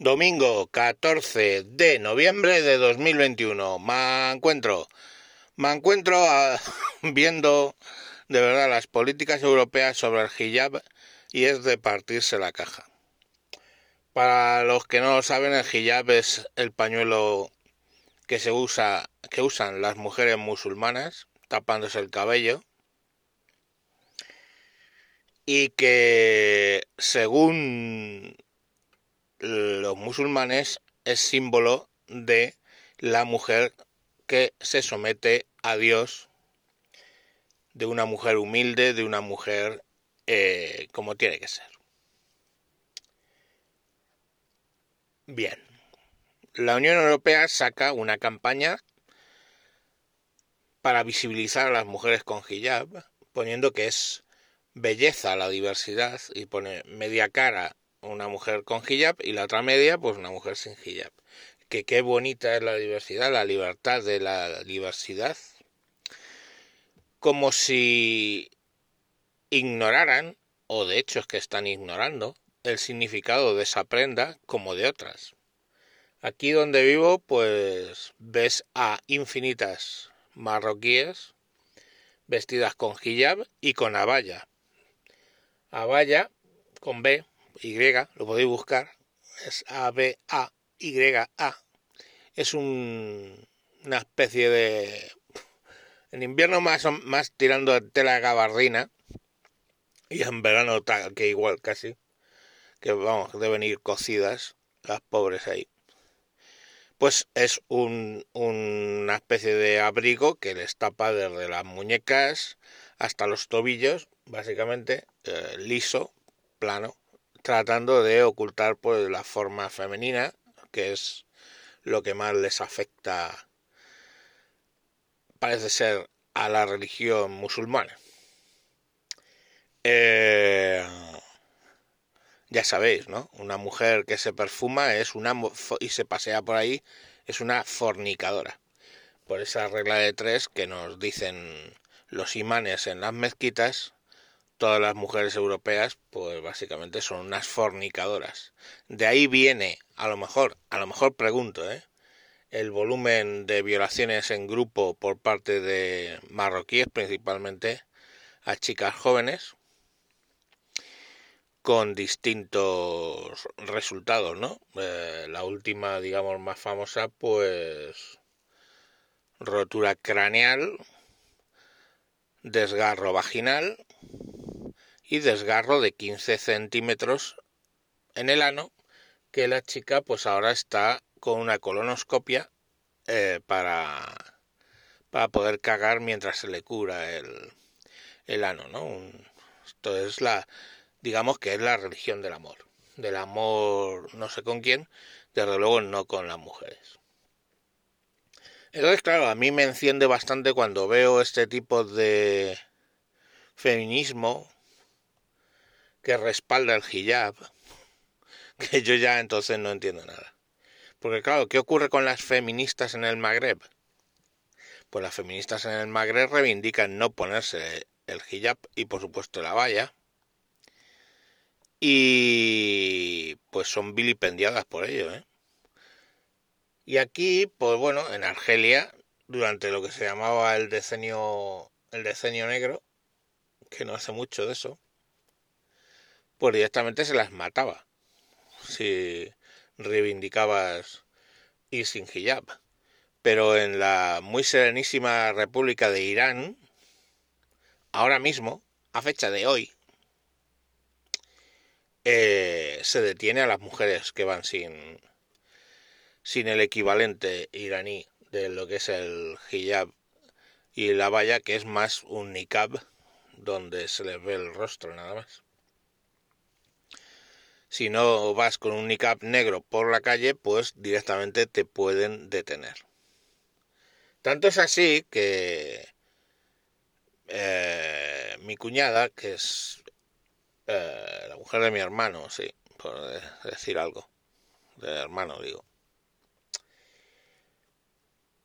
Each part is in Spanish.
Domingo 14 de noviembre de 2021. Me encuentro, me encuentro ah, viendo de verdad las políticas europeas sobre el hijab y es de partirse la caja. Para los que no lo saben, el hijab es el pañuelo que se usa, que usan las mujeres musulmanas tapándose el cabello y que según los musulmanes es símbolo de la mujer que se somete a Dios, de una mujer humilde, de una mujer eh, como tiene que ser. Bien, la Unión Europea saca una campaña para visibilizar a las mujeres con hijab, poniendo que es belleza la diversidad y pone media cara una mujer con hijab y la otra media pues una mujer sin hijab. Que qué bonita es la diversidad, la libertad de la diversidad. Como si ignoraran, o de hecho es que están ignorando, el significado de esa prenda como de otras. Aquí donde vivo pues ves a infinitas marroquíes vestidas con hijab y con abaya. Abaya con B y, lo podéis buscar, es A-B-A-Y-A. Es un, una especie de... En invierno más, más tirando de tela gabardina y en verano tal, que igual casi, que vamos, deben ir cocidas las pobres ahí. Pues es un, una especie de abrigo que les tapa desde las muñecas hasta los tobillos, básicamente eh, liso, plano, tratando de ocultar pues la forma femenina, que es lo que más les afecta, parece ser, a la religión musulmana. Eh, ya sabéis, ¿no? Una mujer que se perfuma es una y se pasea por ahí es una fornicadora. Por esa regla de tres que nos dicen los imanes en las mezquitas, todas las mujeres europeas, pues básicamente son unas fornicadoras. De ahí viene, a lo mejor, a lo mejor pregunto, ¿eh? el volumen de violaciones en grupo por parte de marroquíes, principalmente a chicas jóvenes, con distintos resultados, ¿no? Eh, la última, digamos, más famosa, pues rotura craneal, desgarro vaginal, y desgarro de 15 centímetros en el ano que la chica pues ahora está con una colonoscopia eh, para, para poder cagar mientras se le cura el, el ano, ¿no? esto es la, digamos que es la religión del amor, del amor no sé con quién, desde luego no con las mujeres. Entonces, claro, a mí me enciende bastante cuando veo este tipo de feminismo que respalda el hijab, que yo ya entonces no entiendo nada. Porque claro, ¿qué ocurre con las feministas en el Magreb? Pues las feministas en el Magreb reivindican no ponerse el hijab y por supuesto la valla. Y pues son vilipendiadas por ello, ¿eh? Y aquí, pues bueno, en Argelia, durante lo que se llamaba el decenio, el decenio negro, que no hace mucho de eso, pues directamente se las mataba si reivindicabas ir sin hijab. Pero en la muy serenísima República de Irán, ahora mismo, a fecha de hoy, eh, se detiene a las mujeres que van sin, sin el equivalente iraní de lo que es el hijab y la valla, que es más un niqab, donde se les ve el rostro nada más si no vas con un niqab negro por la calle, pues directamente te pueden detener. Tanto es así que eh, mi cuñada, que es eh, la mujer de mi hermano, sí, por decir algo, de hermano digo,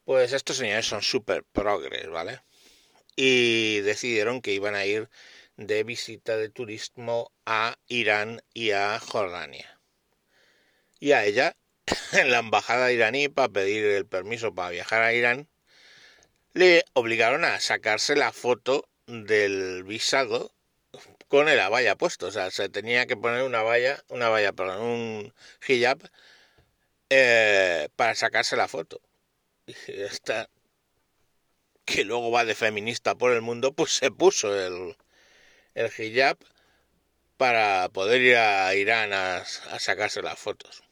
pues estos señores son súper progres, ¿vale? Y decidieron que iban a ir de visita de turismo a Irán y a Jordania. Y a ella, en la embajada iraní, para pedir el permiso para viajar a Irán, le obligaron a sacarse la foto del visado con el valla puesto. O sea, se tenía que poner una valla, una valla, perdón, un hijab eh, para sacarse la foto. Y esta, que luego va de feminista por el mundo, pues se puso el, el hijab para poder ir a Irán a, sacarse las fotos.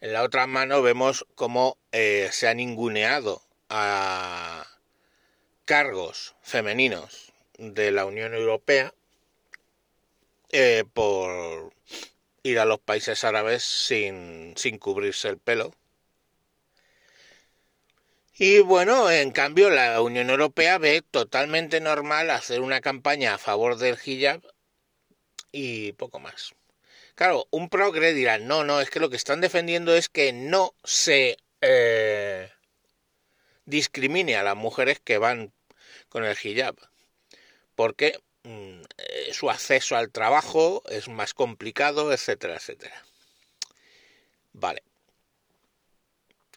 En la otra mano vemos cómo eh, se ha ninguneado a cargos femeninos de la Unión Europea eh, por ir a los países árabes sin, sin cubrirse el pelo. Y bueno, en cambio la Unión Europea ve totalmente normal hacer una campaña a favor del hijab y poco más. Claro, un progre dirá, no, no, es que lo que están defendiendo es que no se eh, discrimine a las mujeres que van con el hijab, porque mm, eh, su acceso al trabajo es más complicado, etcétera, etcétera. Vale.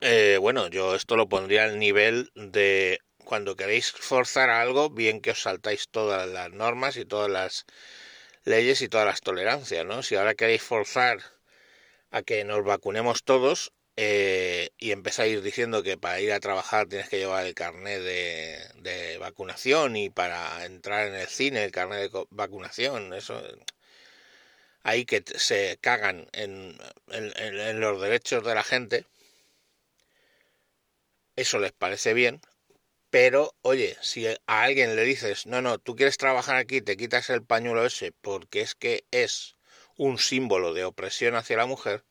Eh, bueno, yo esto lo pondría al nivel de cuando queréis forzar algo, bien que os saltáis todas las normas y todas las leyes y todas las tolerancias, ¿no? Si ahora queréis forzar a que nos vacunemos todos, eh, y empezáis diciendo que para ir a trabajar tienes que llevar el carnet de, vacunación y para entrar en el cine el carnet de vacunación, eso ahí que se cagan en, en, los derechos de la gente, eso les parece bien, pero oye, si a alguien le dices, no, no, tú quieres trabajar aquí, te quitas el pañuelo ese porque es que es un símbolo de opresión hacia la mujer,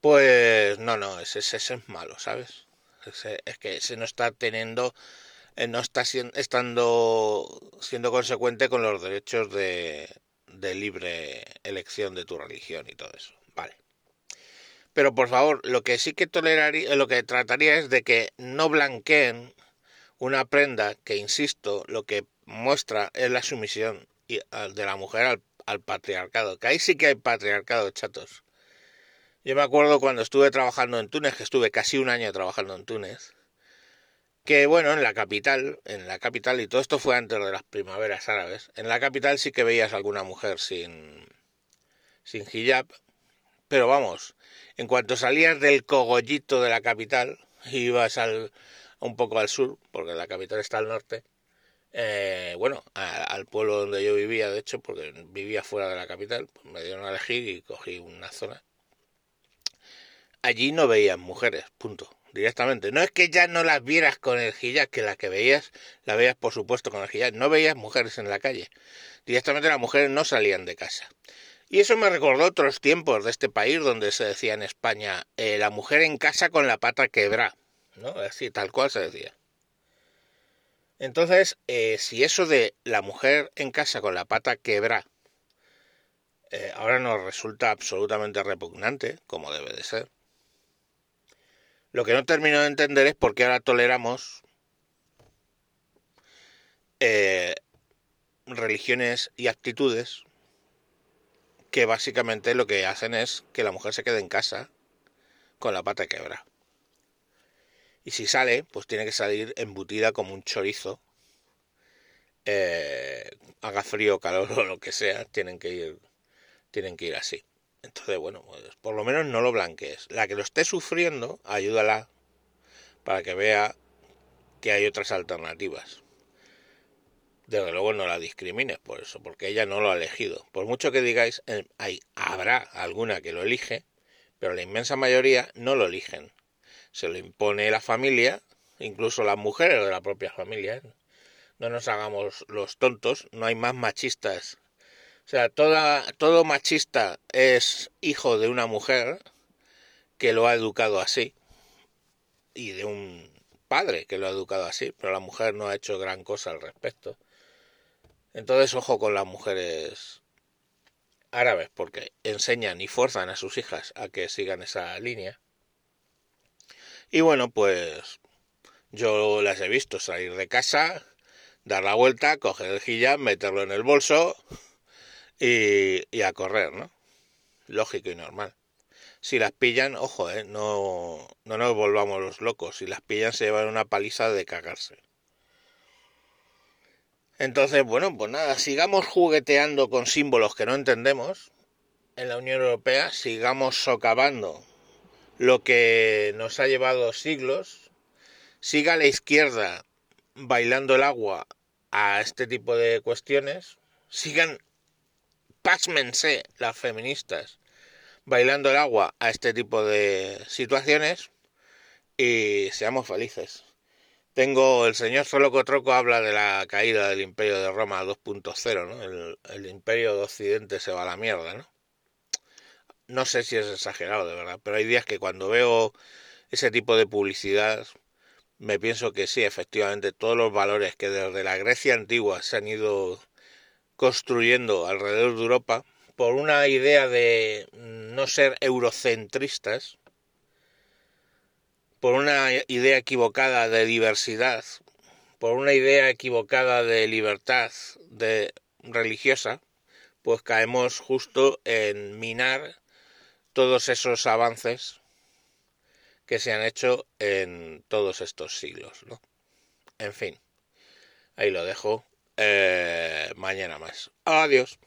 pues no, no, ese, ese es malo, ¿sabes? es que ese no está teniendo, eh, no está siendo, estando siendo consecuente con los derechos de, de libre elección de tu religión y todo eso. Vale. Pero por favor, lo que sí que toleraría, lo que trataría es de que no blanqueen una prenda que, insisto, lo que muestra es la sumisión de la mujer al, al patriarcado. Que ahí sí que hay patriarcado, chatos. Yo me acuerdo cuando estuve trabajando en Túnez, que estuve casi un año trabajando en Túnez, que bueno, en la capital, en la capital, y todo esto fue antes de las primaveras árabes, en la capital sí que veías alguna mujer sin, sin hijab, pero vamos, en cuanto salías del cogollito de la capital, ibas al, un poco al sur, porque la capital está al norte, eh, bueno, al pueblo donde yo vivía, de hecho, porque vivía fuera de la capital, pues me dieron a elegir y cogí una zona allí no veías mujeres, punto, directamente. No es que ya no las vieras con el hijab, que la que veías, la veías por supuesto con el hijab, no veías mujeres en la calle. Directamente las mujeres no salían de casa. Y eso me recordó otros tiempos de este país donde se decía en España eh, la mujer en casa con la pata quebra, ¿no? Así, tal cual se decía. Entonces, eh, si eso de la mujer en casa con la pata quebra eh, ahora nos resulta absolutamente repugnante, como debe de ser, lo que no termino de entender es por qué ahora toleramos religiones y actitudes que básicamente lo que hacen es que la mujer se quede en casa con la pata quebra. Y si sale, pues tiene que salir embutida como un chorizo. Eh, haga frío, calor o lo que sea, tienen que ir, tienen que ir así. Entonces, bueno, pues por lo menos no lo blanquees. La que lo esté sufriendo, ayúdala para que vea que hay otras alternativas. Desde luego no la discrimines por eso, porque ella no lo ha elegido. Por mucho que digáis, eh, hay, habrá alguna que lo elige, pero la inmensa mayoría no lo eligen. Se lo impone la familia, incluso las mujeres de la propia familia. ¿eh? No nos hagamos los tontos, no hay más machistas o sea, toda, todo machista es hijo de una mujer que lo ha educado así y de un padre que lo ha educado así, pero la mujer no ha hecho gran cosa al respecto. Entonces, ojo con las mujeres árabes, porque enseñan y forzan a sus hijas a que sigan esa línea. Y bueno, pues yo las he visto salir de casa, dar la vuelta, coger el hijab, meterlo en el bolso y, a correr, ¿no? Lógico y normal. si las pillan, ojo, eh, no, no nos volvamos los locos, si las pillan se llevan una paliza de cagarse. Entonces, bueno, pues nada, sigamos jugueteando con símbolos que no entendemos en la Unión Europea, sigamos socavando lo que nos ha llevado siglos, siga la izquierda bailando el agua a este tipo de cuestiones, sigan, pásmense las feministas bailando el agua a este tipo de situaciones y seamos felices. Tengo el señor Soloco Troco habla de la caída del Imperio de Roma 2.0, ¿no? El, el, Imperio de Occidente se va a la mierda, ¿no? No sé si es exagerado, de verdad, pero hay días que cuando veo ese tipo de publicidad me pienso que sí, efectivamente, todos los valores que desde la Grecia antigua se han ido construyendo alrededor de Europa por una idea de no ser eurocentristas, por una idea equivocada de diversidad, por una idea equivocada de libertad de religiosa, pues caemos justo en minar todos esos avances que se han hecho en todos estos siglos, ¿no? En fin, ahí lo dejo. Eh, mañana más. Adiós.